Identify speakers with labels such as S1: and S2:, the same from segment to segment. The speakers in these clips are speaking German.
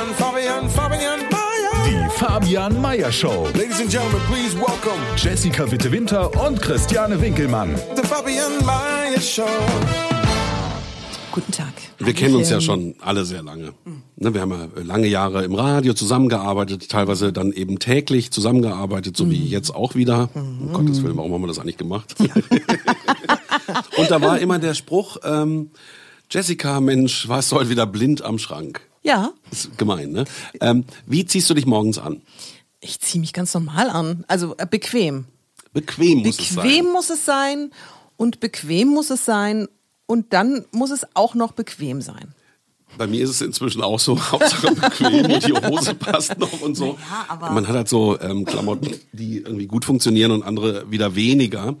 S1: Fabian, Fabian, Fabian Mayer.
S2: Die Fabian Meyer Show.
S1: Ladies and gentlemen, please welcome
S2: Jessica Witte-Winter und Christiane Winkelmann.
S1: the Fabian Mayer Show.
S3: Guten Tag.
S4: Wir kennen uns ja schon alle sehr lange. Ne, wir haben ja lange Jahre im Radio zusammengearbeitet, teilweise dann eben täglich zusammengearbeitet, so wie jetzt auch wieder. Um Gottes Willen, warum haben wir das eigentlich gemacht? Und da war immer der Spruch, ähm, Jessica, Mensch, warst du heute wieder blind am Schrank?
S3: Ja,
S4: Ist gemein, ne? Ähm, wie ziehst du dich morgens an?
S3: ich ziehe mich ganz normal an. Also äh, bequem.
S4: Bequem muss es sein.
S3: Bequem muss es sein und bequem muss es sein und dann muss es auch noch bequem sein.
S4: Bei mir ist es inzwischen auch so, Hauptsache bequem und die Hose passt noch und so.
S3: Ja, aber-
S4: Man hat halt so ähm, Klamotten, die irgendwie gut funktionieren und andere wieder weniger.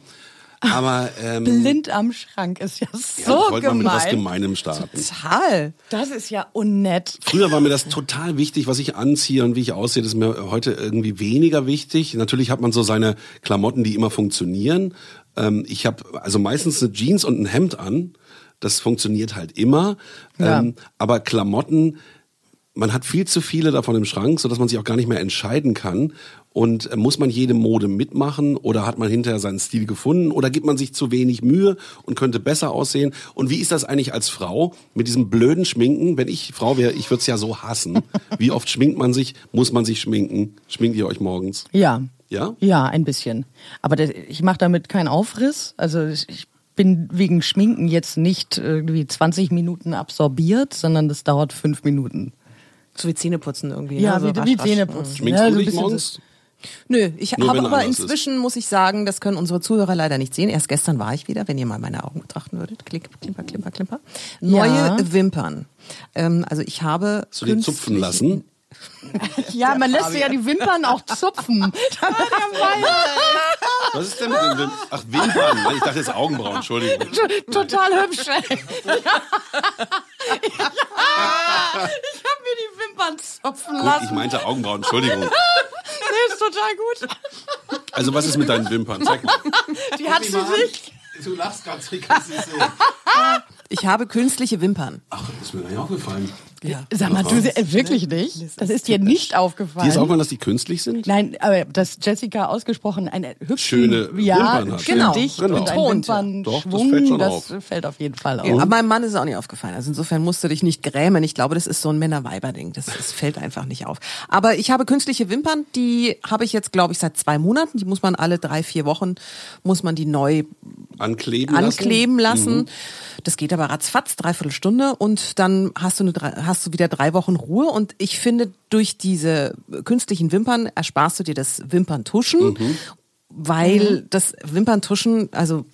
S4: Aber ähm,
S5: Blind am Schrank ist ja
S4: ja,
S5: so
S4: ich wollte mal mit was
S5: gemein.
S4: Gemeinem starten.
S3: Total.
S5: Das ist ja unnett.
S4: Früher war mir das total wichtig, was ich anziehe und wie ich aussehe. Das ist mir heute irgendwie weniger wichtig. Natürlich hat man so seine Klamotten, die immer funktionieren. Ähm, ich habe also meistens eine Jeans und ein Hemd an. Das funktioniert halt immer.
S5: Ja.
S4: Ähm, aber Klamotten, man hat viel zu viele davon im Schrank, sodass man sich auch gar nicht mehr entscheiden kann. Und äh, muss man jede Mode mitmachen oder hat man hinterher seinen Stil gefunden oder gibt man sich zu wenig Mühe und könnte besser aussehen? Und wie ist das eigentlich als Frau mit diesem blöden Schminken? Wenn ich Frau wäre, ich würde es ja so hassen. Wie oft schminkt man sich? Muss man sich schminken? Schminkt ihr euch morgens?
S5: Ja.
S4: Ja?
S5: Ja, ein bisschen. Aber das, ich mache damit keinen Aufriss. Also ich bin wegen Schminken jetzt nicht irgendwie 20 Minuten absorbiert, sondern das dauert fünf Minuten.
S3: So wie Zähneputzen irgendwie.
S5: Ja,
S3: ne? so
S5: wie,
S3: rasch,
S5: wie. Zähneputzen.
S4: Schminkst
S5: ja,
S4: du dich
S5: bisschen
S4: morgens?
S5: so-
S3: Nö, ich
S4: Nur
S3: habe aber
S4: Anlass ist.
S3: inzwischen, muss ich sagen, das können unsere Zuhörer leider nicht sehen. Erst gestern war ich wieder, wenn ihr mal meine Augen betrachten würdet. Klick, klimper, klimper, klimper. Neue
S5: Ja.
S3: Wimpern. Ähm, also ich habe.
S4: Hast du die zupfen lassen?
S5: Ja, man lässt ja die Wimpern auch zupfen.
S4: Was ist denn mit den Wimpern? Ach, Wimpern. Ich dachte jetzt Augenbrauen, Entschuldigung.
S5: Total hübsch. ey. ich habe mir die Wimpern zupfen
S4: Gut,
S5: lassen.
S4: ich meinte Augenbrauen, Entschuldigung.
S5: Nee, ist total gut.
S4: Also was ist mit deinen Wimpern? Zeig mal.
S5: Die hat sie sich.
S4: Du lachst ganz richtig.
S3: Ich habe künstliche Wimpern.
S4: Ach, ist mir gar nicht aufgefallen.
S3: Ja.
S5: Sag mal, du äh, wirklich nicht? Das ist dir nicht aufgefallen.
S4: Dir ist auch mal, dass die künstlich sind?
S5: Nein, aber dass Jessica ausgesprochen eine hübsche,
S4: Schöne
S5: ja,
S4: Wimpern hat.
S5: schön
S3: Genau,
S5: dicht
S4: genau.
S5: und ein. Wimpernschwung,
S4: Doch, das fällt schon
S5: das
S4: auf.
S5: fällt auf jeden Fall auf.
S3: Ja, aber meinem Mann ist es auch nicht aufgefallen. Also insofern musst du dich nicht grämen. Ich glaube, das ist so ein Männer-Weiber-Ding. Das, das fällt einfach nicht auf. Aber ich habe künstliche Wimpern, die habe ich jetzt, glaube ich, seit zwei Monaten. Die muss man alle drei, vier Wochen, muss man die neu
S4: Ankleben lassen?
S3: ankleben lassen. Das geht aber ratzfatz, dreiviertel Stunde und dann hast du, eine, hast du wieder drei Wochen Ruhe. Und ich finde, durch diese künstlichen Wimpern ersparst du dir das Wimperntuschen, weil das Wimperntuschen, also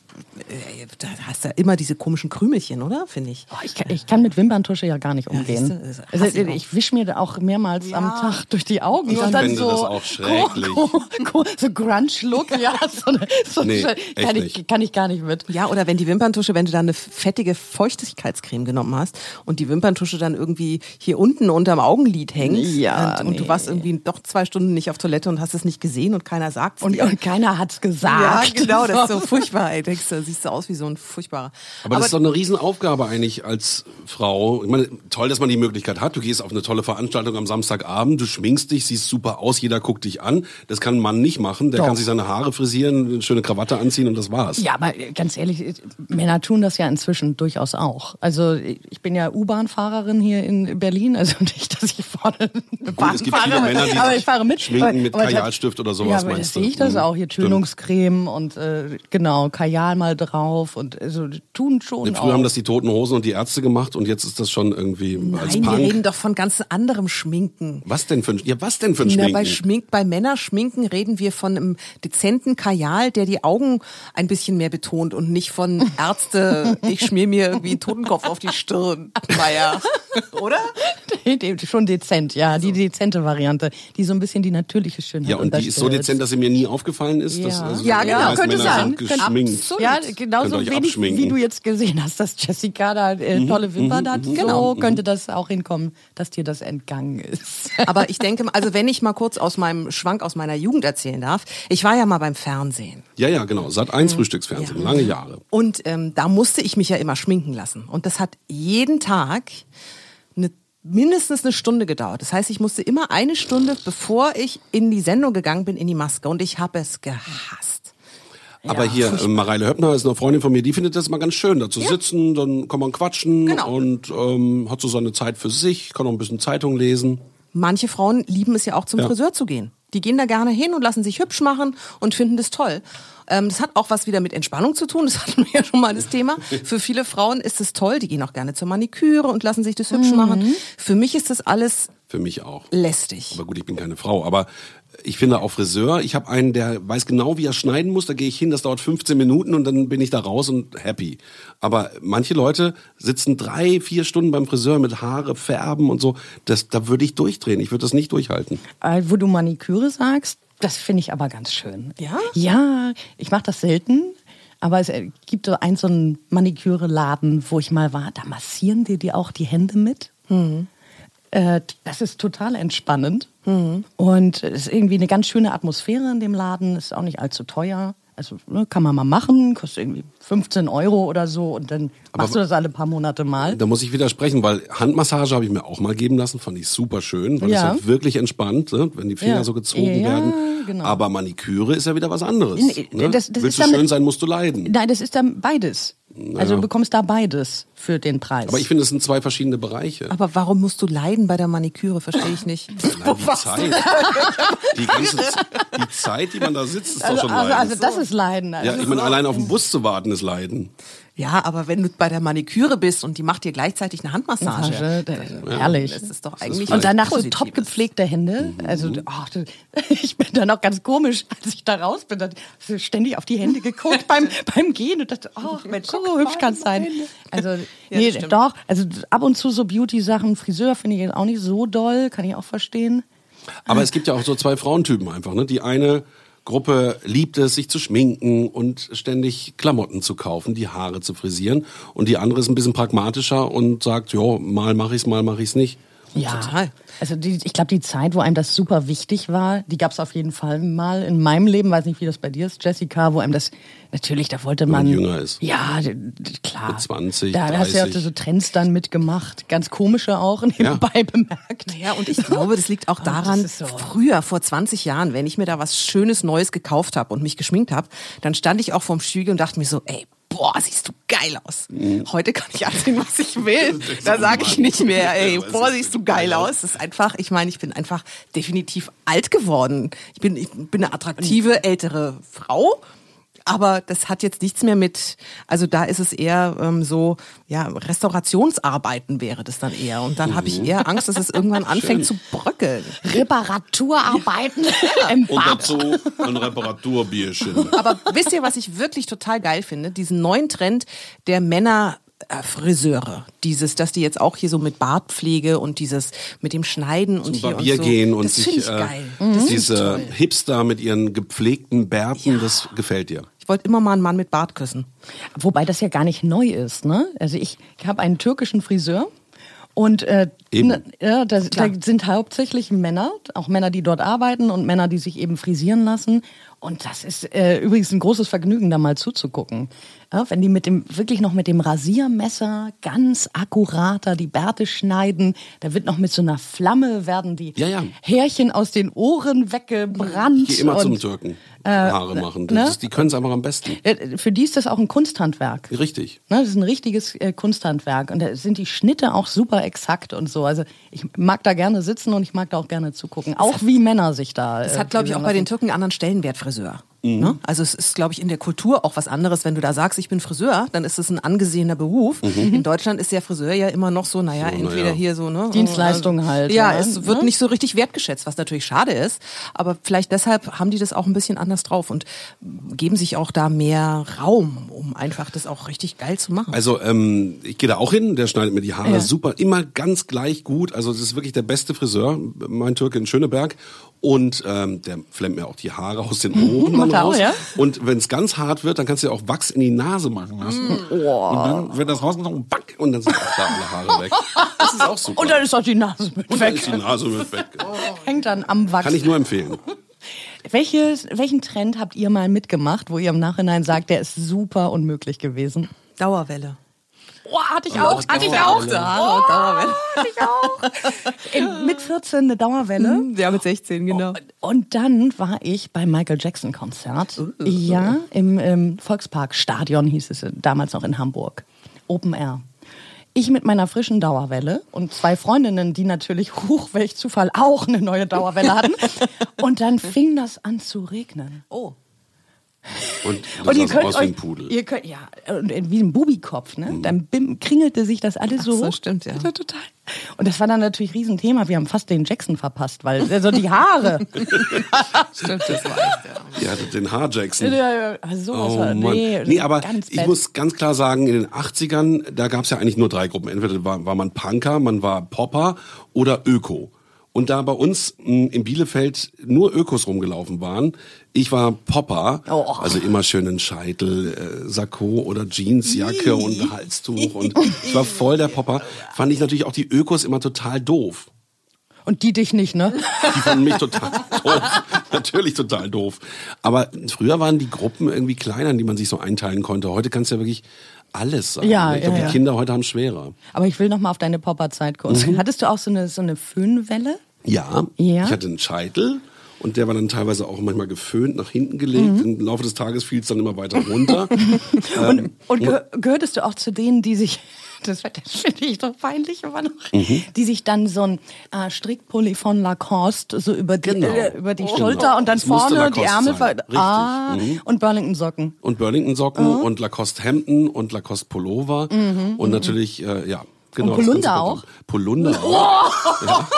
S3: da hast du ja immer diese komischen Krümelchen, oder? Finde ich.
S5: Oh, ich, kann, ich kann mit Wimperntusche ja gar nicht umgehen.
S3: siehste, das
S5: also,
S3: ich
S5: ich wische mir da auch mehrmals am Tag durch die Augen.
S4: Ich
S5: und dann
S4: finde
S5: so,
S4: das auch schrecklich.
S5: so Grunge-Look, ja. So, eine, so
S4: Nee,
S5: kann, ich,
S4: nicht.
S5: kann ich gar nicht mit.
S3: Ja, oder wenn die Wimperntusche, wenn du da eine fettige Feuchtigkeitscreme genommen hast und die Wimperntusche dann irgendwie hier unten unterm Augenlid hängt
S5: Ja,
S3: und, und du
S5: nee.
S3: warst irgendwie doch zwei Stunden nicht auf Toilette und hast es nicht gesehen und keiner sagt
S5: Und, und keiner hat's
S3: Ja,
S5: gesagt.
S3: genau, das ist so furchtbar. Ey, denkst du, siehst du aus wie so ein furchtbarer.
S4: Aber, das ist doch eine Riesenaufgabe eigentlich als Frau. Ich meine, toll, dass man die Möglichkeit hat. Du gehst auf eine tolle Veranstaltung am Samstagabend, du schminkst dich, siehst super aus, jeder guckt dich an. Das kann ein Mann nicht machen. Der
S5: Doch.
S4: kann sich seine Haare frisieren, eine schöne Krawatte anziehen und das war's.
S5: Ja, aber ganz ehrlich, Männer tun das ja inzwischen durchaus auch. Also ich bin ja U-Bahn-Fahrerin hier in Berlin, also nicht, dass ich vorne
S4: es gibt viele Männer, die
S5: aber ich fahre mit.
S4: schminken mit Kajalstift oder sowas,
S5: Ja, aber
S4: meinst
S5: das sehe ich das
S4: Mhm.
S5: auch hier. Tönungscreme und äh, genau, Kajal mal drauf und also tun schon
S4: Früher
S5: auch.
S4: haben das die Toten Hosen und die Ärzte gemacht und jetzt ist das schon irgendwie als
S3: Nein, wir
S4: Punk.
S3: reden doch von ganz anderem Schminken.
S4: Was denn für ein, ja, was denn für ein
S3: Na,
S4: Schminken?
S3: bei Schmink, bei Männerschminken reden wir von einem dezenten Kajal, der die Augen ein bisschen mehr betont und nicht von Ärzte, ich schmier mir irgendwie einen Totenkopf auf die Stirn, Meier. Oder?
S5: Schon dezent, ja, die dezente Variante, die so ein bisschen die natürliche Schönheit
S4: Ja, und die ist so dezent, dass sie mir nie aufgefallen ist. Dass,
S5: Ja.
S4: also
S3: Ja, genau,
S5: könnte
S4: Männer
S5: sein.
S4: geschminkt.
S3: Absolut.
S5: Ja, genauso wenig, wie du jetzt gesehen hast, dass Jessica da äh,
S4: Mhm,
S5: tolle Wimpern hat. So könnte das auch hinkommen, dass dir das entgangen ist.
S3: Aber ich denke, also wenn ich mal kurz aus meinem Schwank aus meiner Jugend erzählen darf, ich war ja mal beim Fernsehen.
S4: Ja, ja, genau. Sat 1
S5: Mhm.
S4: Frühstücksfernsehen, lange Jahre.
S3: Und ähm, da musste ich mich ja immer schminken lassen. Und das hat jeden Tag eine, mindestens eine Stunde gedauert. Das heißt, ich musste immer eine Stunde, bevor ich in die Sendung gegangen bin, in die Maske. Und ich habe es gehasst.
S4: Aber hier, äh, Mareile Höppner ist eine Freundin von mir, die findet das mal ganz schön, da zu sitzen, dann kann man quatschen
S3: Genau.
S4: und ähm, hat so seine Zeit für sich, kann auch ein bisschen Zeitung lesen.
S3: Manche Frauen lieben es ja auch zum
S4: Ja.
S3: Friseur zu gehen. Die gehen da gerne hin und lassen sich hübsch machen und finden das toll. Ähm, das hat auch was wieder mit Entspannung zu tun. Das hatten wir ja schon mal das Thema. Für viele Frauen ist es toll. Die gehen auch gerne zur Maniküre und lassen sich das hübsch machen. Für mich ist das alles
S4: Für mich auch.
S3: lästig.
S4: Aber gut, ich bin keine Frau. Aber ich finde auch Friseur, ich habe einen, der weiß genau, wie er schneiden muss. Da gehe ich hin, das dauert 15 Minuten und dann bin ich da raus und happy. Aber manche Leute sitzen drei, vier Stunden beim Friseur mit Haare färben und so. Das, da würde ich durchdrehen. Ich würde das nicht durchhalten.
S5: Äh, wo du Maniküre sagst, das finde ich aber ganz schön.
S3: Ja?
S5: Ja, ich mache das selten. Aber es äh, gibt so einen so einen Maniküre-Laden, wo ich mal war. Da massieren die dir auch die Hände mit. Äh, das ist total entspannend. Und es ist irgendwie eine ganz schöne Atmosphäre in dem Laden. Ist auch nicht allzu teuer. Also ne, kann man mal machen, kostet irgendwie 15 Euro oder so. Und dann machst du das alle paar Monate mal.
S4: Da muss ich widersprechen, weil Handmassage habe ich mir auch mal geben lassen, fand ich super schön, weil
S5: Ja.
S4: es ja wirklich entspannt, ne? wenn die Finger
S5: Ja.
S4: so gezogen
S5: Ja,
S4: werden.
S5: genau.
S4: Aber Maniküre ist ja wieder was anderes. Ne?
S5: das- das
S4: Willst du schön sein, musst du leiden.
S5: Nein, das ist dann beides. Also du bekommst da beides für den Preis.
S4: Aber ich finde, es sind zwei verschiedene Bereiche.
S3: Aber warum musst du leiden bei der Maniküre? Verstehe ich nicht.
S4: Nein, die Zeit. Die ganze die Zeit, die man da sitzt, ist
S5: also,
S4: doch schon
S5: also,
S4: Leiden.
S5: also das ist Leiden. Also
S4: ja, ich meine, allein auf den Bus zu warten ist Leiden.
S3: Ja, aber wenn du bei der Maniküre bist und die macht dir gleichzeitig eine Handmassage,
S5: Massage, da- herrlich.
S3: das ist doch eigentlich
S5: Und danach so top gepflegte Hände.
S4: Mhm.
S5: Also du- ich bin dann auch ganz komisch, als ich da raus bin, dann ständig auf die Hände geguckt beim, beim Gehen und dachte, ach Mensch, so hübsch kann es sein. Also nee,
S3: das stimmt.
S5: doch, also ab und zu so Beauty-Sachen, Friseur finde ich jetzt auch nicht so doll, kann ich auch verstehen.
S4: Aber es gibt ja auch so zwei Frauentypen einfach. Ne? Die eine Gruppe liebt es, sich zu schminken und ständig Klamotten zu kaufen, die Haare zu frisieren. Und die andere ist ein bisschen pragmatischer und sagt, jo, mal mache ich's, mal mache ich's nicht.
S5: Ja,
S3: Total.
S5: Also die, ich glaube, die Zeit, wo einem das super wichtig war, die gab es auf jeden Fall mal in meinem Leben. Weiß nicht, wie das bei dir ist, Jessica, wo einem das natürlich, da wollte man,
S4: man jünger ist.
S5: Ja, klar.
S4: Mit 20,
S5: Da hast du ja auch
S4: 30.
S5: so Trends dann mitgemacht, ganz komische auch nebenbei bemerkt.
S3: Ja, und ich glaube, das liegt auch
S5: das
S3: daran,
S5: ist so.
S3: früher, vor 20 Jahren, wenn ich mir da was Schönes Neues gekauft habe und mich geschminkt habe, dann stand ich auch vorm Spiegel und dachte mir so, ey, boah, siehst du geil aus. Heute kann ich anziehen, was ich will. Da sage ich nicht mehr, ey, boah, siehst du geil aus. Das ist einfach, ich meine, ich bin einfach definitiv alt geworden. Ich bin, ich bin eine attraktive, ältere Frau. Aber das hat jetzt nichts mehr mit, also da ist es eher ähm, so, ja, Restaurationsarbeiten wäre das dann eher. Und dann habe ich eher Angst, dass es irgendwann anfängt zu bröckeln.
S5: Reparaturarbeiten im
S4: Und
S5: Bad.
S4: dazu ein Reparaturbierchen.
S3: Aber wisst ihr, was ich wirklich total geil finde? Diesen neuen Trend der Männer. äh, Friseure, dieses, dass die jetzt auch hier so mit Bartpflege und dieses mit dem Schneiden und
S4: Zum
S3: hier
S4: Barbier
S3: und so.
S4: gehen und
S3: das
S4: sich
S3: finde ich
S4: äh,
S3: geil. Ich
S4: diese
S3: toll.
S4: Hipster mit ihren gepflegten Bärten, das gefällt dir.
S3: Ich wollte immer mal einen Mann mit Bart küssen.
S5: Wobei das ja gar nicht neu ist, ne? Also ich habe einen türkischen Friseur und äh, ne, ja, da, da sind hauptsächlich Männer, auch Männer, die dort arbeiten und Männer, die sich eben frisieren lassen. Und das ist äh, übrigens ein großes Vergnügen, da mal zuzugucken. Ja, wenn die mit dem wirklich noch mit dem Rasiermesser ganz akkurater die Bärte schneiden, da wird noch mit so einer Flamme werden die
S4: Ja, ja.
S5: Härchen aus den Ohren weggebrannt.
S4: Gehe immer zum
S5: und,
S4: Türken. Haare machen.
S5: Ne?
S4: ist, die können es einfach am besten.
S5: äh, Für die ist das auch ein Kunsthandwerk.
S4: Richtig.
S5: Ne, das ist ein richtiges äh, Kunsthandwerk und da sind die Schnitte auch super exakt und so. Also ich mag da gerne sitzen und ich mag da auch gerne zugucken. Auch wie Männer sich da.
S3: Das
S5: äh,
S3: hat, glaube ich, auch bei den. Türken einen anderen Stellenwert, Friseur. Ne? Also es ist, glaube ich, in der Kultur auch was anderes. Wenn du da sagst, ich bin Friseur, dann ist es ein angesehener Beruf. In Deutschland ist der Friseur ja immer noch so, naja,
S4: So,
S3: entweder
S4: naja.
S3: hier so, ne?
S5: Dienstleistung halt,
S3: Ja,
S5: oder?
S3: es wird
S5: Ne?
S3: nicht so richtig wertgeschätzt, was natürlich schade ist. Aber vielleicht deshalb haben die das auch ein bisschen anders drauf und geben sich auch da mehr Raum, um einfach das auch richtig geil zu machen.
S4: Also ähm, ich gehe da auch hin, der schneidet mir die Haare
S5: Ja.
S4: super, immer ganz gleich gut. Also das ist wirklich der beste Friseur, mein Türke in Schöneberg. Und ähm, der flemmt mir auch die Haare aus den Ohren dann
S5: er auch,
S4: raus.
S5: ja?
S4: Und wenn es ganz hart wird, dann kannst du ja auch Wachs in die Nase machen lassen.
S5: Mm.
S4: Und dann wird das rausgenommen, back, und dann sind auch da alle Haare weg. Das ist auch super.
S5: Und dann ist auch die Nase mit
S4: Und dann
S5: weg.
S4: ist die Nase mit weg.
S5: Hängt dann am Wachs.
S4: Kann ich nur empfehlen.
S5: Welches, welchen Trend habt ihr mal mitgemacht, wo ihr im Nachhinein sagt, der ist super unmöglich gewesen?
S3: Dauerwelle.
S5: Oh, hatte ich auch. Hatte ich auch.
S3: Dauerwelle. Dauerwelle.
S5: Hatte ich auch. Mit 14 eine Dauerwelle.
S3: Ja, mit 16, genau.
S5: Und dann war ich beim Michael Jackson Konzert. Ja, im, im Volksparkstadion hieß es damals noch in Hamburg. Open Air. Ich mit meiner frischen Dauerwelle und zwei Freundinnen, die natürlich, huch, welch Zufall, auch eine neue Dauerwelle hatten. Und dann fing das an zu regnen.
S3: Oh.
S4: Und das
S5: Und ihr könnt
S4: aus wie
S5: euch,
S4: ein Pudel.
S5: ihr könnt, ja, und wie ein Bubikopf, ne? Dann bim, kringelte sich das alles so.
S3: so,
S5: hoch.
S3: stimmt, ja.
S5: Also total. Und das war dann natürlich ein Riesenthema. Wir haben fast den Jackson verpasst, weil also die Haare.
S3: Stimmt, das war echt, ja.
S4: Ihr hattet den Haar-Jackson.
S5: Ja, ja, also sowas
S4: Oh
S5: war- nee,
S4: Nee, aber
S5: ganz
S4: ich
S5: bad.
S4: muss ganz klar sagen, in den 80ern, da gab es ja eigentlich nur drei Gruppen. Entweder war, war man Punker, man war Popper oder Öko. Und da bei uns mh, in Bielefeld nur Ökos rumgelaufen waren, ich war Popper,
S5: Oh.
S4: also immer schön einen Scheitel, äh, Sakko oder Jeansjacke und Halstuch und ich war voll der Popper. Fand ich natürlich auch die Ökos immer total doof.
S5: Und die dich nicht, ne?
S4: Die fanden mich total doof. Natürlich total doof. Aber früher waren die Gruppen irgendwie kleiner, in die man sich so einteilen konnte. Heute kannst du ja wirklich alles sagen.
S5: Ja,
S4: ich glaube,
S5: ja,
S4: die
S5: ja.
S4: Kinder heute haben schwerer.
S5: Aber ich will noch mal auf deine Popperzeit kurz.
S4: Mhm.
S5: Hattest du auch so eine, so eine Föhnwelle?
S4: Ja,
S5: Ja.
S4: ich hatte einen Scheitel und der war dann teilweise auch manchmal geföhnt, nach hinten gelegt. Im Laufe des Tages fiel es dann immer weiter runter. ähm,
S5: Und ge gehörtest du auch zu denen, die sich, das, das finde ich doch peinlich immer noch,
S4: Mhm.
S5: die sich dann so ein äh, Strickpulli von Lacoste so über die,
S4: Genau.
S5: äh, über die
S4: Oh.
S5: Schulter
S4: Genau.
S5: und dann
S4: musste
S5: vorne die
S4: Lacoste
S5: Ärmel ver ah,
S4: Mhm.
S5: und Burlington Socken.
S4: und Burlington-Socken und Lacoste-Hemden und Lacoste-Pullover und natürlich, äh, ja, genau.
S5: Mhm, Und
S4: das
S5: Polunder auch?
S4: Polunder auch. Ja.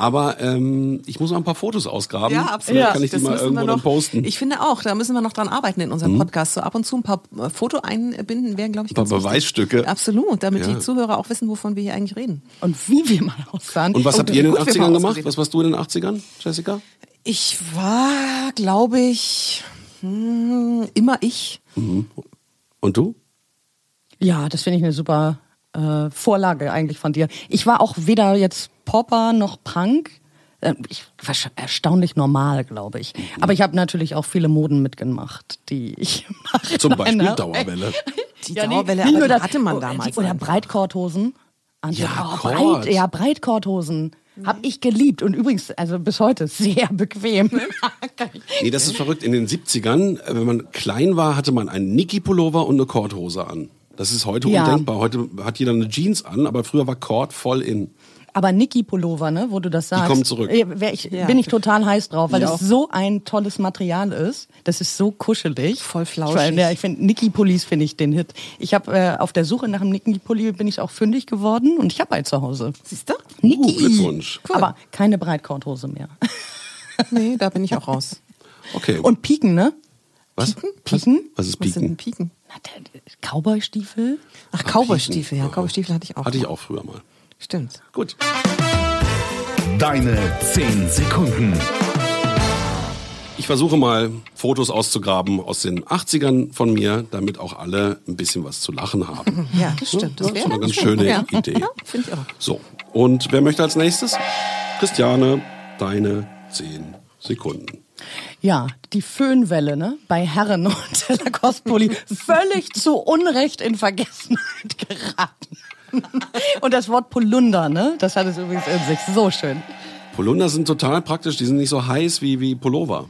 S4: Aber ähm, ich muss noch ein paar Fotos ausgraben.
S3: Ja, absolut.
S4: Vielleicht kann ich die
S3: Das
S4: mal
S3: müssen
S4: irgendwo
S3: noch,
S4: posten.
S3: Ich finde auch, da müssen wir noch dran arbeiten in unserem Podcast. So ab und zu ein paar äh, Foto einbinden wären, glaube ich,
S4: Ein paar
S3: ganz wichtig.
S4: Beweisstücke.
S3: Absolut, damit
S4: Ja.
S3: die Zuhörer auch wissen, wovon wir hier eigentlich reden.
S5: Und wie wir mal aussahen.
S4: Und was
S5: Oh,
S4: habt ihr in den
S3: gut, wir
S4: 80ern
S3: mal
S4: gemacht? Was warst du in den 80ern, Jessica?
S3: Ich war, glaube ich, hm, immer ich.
S4: Und du?
S5: Ja, das finde ich eine super äh, Vorlage eigentlich von dir. Ich war auch weder jetzt Popper noch Punk. Äh, Ich war erstaunlich normal, glaube ich. Aber ich habe natürlich auch viele Moden mitgemacht, die ich mache.
S4: Zum Beispiel
S5: Nein,
S4: Dauerwelle.
S3: Die Dauerwelle, aber die hatte man damals
S5: Oder
S3: einfach.
S5: Breitkorthosen.
S4: Ja,
S5: oh, breit, ja, Breitkorthosen. Hab ich geliebt und übrigens, also bis heute sehr bequem.
S4: Nee, das ist verrückt. In den 70ern, äh, wenn man klein war, hatte man einen Niki-Pullover und eine Kordhose an. Das ist heute
S5: Ja.
S4: undenkbar. Heute hat jeder eine Jeans an, aber früher war Kord voll in.
S5: Aber Niki Pullover, ne, wo du das sagst.
S4: kommen zurück.
S5: äh, wär ich,
S3: Ja.
S5: Bin ich total heiß drauf, weil
S3: Ich
S5: das
S3: auch.
S5: so ein tolles Material ist. Das ist so kuschelig.
S3: Voll flauschig.
S5: Ich, ja, ich finde Niki Pullis finde ich den Hit. Ich habe äh, auf der Suche nach einem Niki Pulli bin ich auch fündig geworden und ich habe einen zu Hause.
S3: Siehst du?
S5: Niki.
S4: Uh, Glückwunsch.
S5: Aber keine Breitkorthose mehr.
S3: Nee, da bin ich auch raus.
S4: Okay.
S5: Und Piken, ne?
S4: was?
S5: Piken?
S4: Was ist
S3: Was sind denn
S4: Piken?
S3: Piken?
S5: Na, der Cowboy-Stiefel.
S3: Ach, Cowboy-Stiefel, ja, Cowboy-Stiefel hatte ich auch.
S4: Hatte ich auch früher mal.
S3: Stimmt.
S4: Gut.
S2: Deine 10 Sekunden.
S4: Ich versuche mal Fotos auszugraben aus den 80ern von mir, damit auch alle ein bisschen was zu lachen haben.
S3: Ja, das stimmt. Das
S4: Das ist
S3: wäre
S4: eine ganz
S3: schön.
S4: schöne
S3: ja.
S4: Idee.
S3: Ja, finde ich auch.
S4: So, und wer möchte als nächstes? Christiane, deine 10 Sekunden.
S5: Ja, die Föhnwelle, ne? Bei Herren und Lacoste-Pulli völlig zu Unrecht in Vergessenheit geraten. Und das Wort Polunder, ne? Das hat es übrigens in sich. So schön.
S4: Polunder sind total praktisch, die sind nicht so heiß wie, wie Pullover.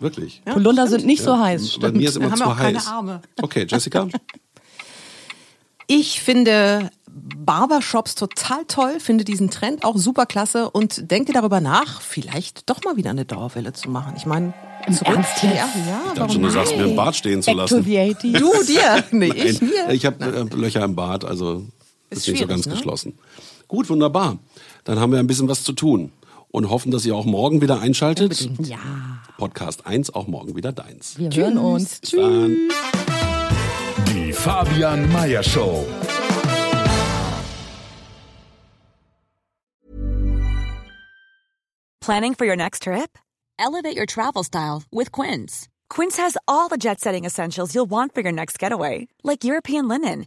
S4: Wirklich.
S5: Polunder sind nicht so heiß.
S4: Bei
S5: Stimmt.
S4: mir ist immer
S3: Wir haben
S4: zu
S3: ja auch keine
S4: heiß.
S3: Arme.
S4: Okay, Jessica?
S3: Ich finde Barbershops total toll, finde diesen Trend auch super klasse und denke darüber nach, vielleicht doch mal wieder eine Dauerwelle zu machen. Ich meine, Zurück
S5: Ernst
S3: ja, ja,
S4: Ich dachte schon, du sagst mir im Bad stehen zu
S5: Back to
S4: lassen.
S5: the 80s.
S3: Du dir? Nee,
S4: Nein,
S3: ich mir.
S4: ich habe äh, Löcher im Bad, also ist,
S3: Ist
S4: nicht so ganz
S3: ne?
S4: geschlossen. Gut, wunderbar. Dann haben wir ein bisschen was zu tun und hoffen, dass ihr auch morgen wieder einschaltet.
S5: Ja,
S4: Podcast 1 auch morgen wieder deins.
S5: wir hören uns.
S4: Dann.
S2: Die Fabian Meyer Show.
S6: Planning for your next trip? Elevate your travel style with Quince. Quince has all the jet setting essentials you'll want for your next getaway, like European linen,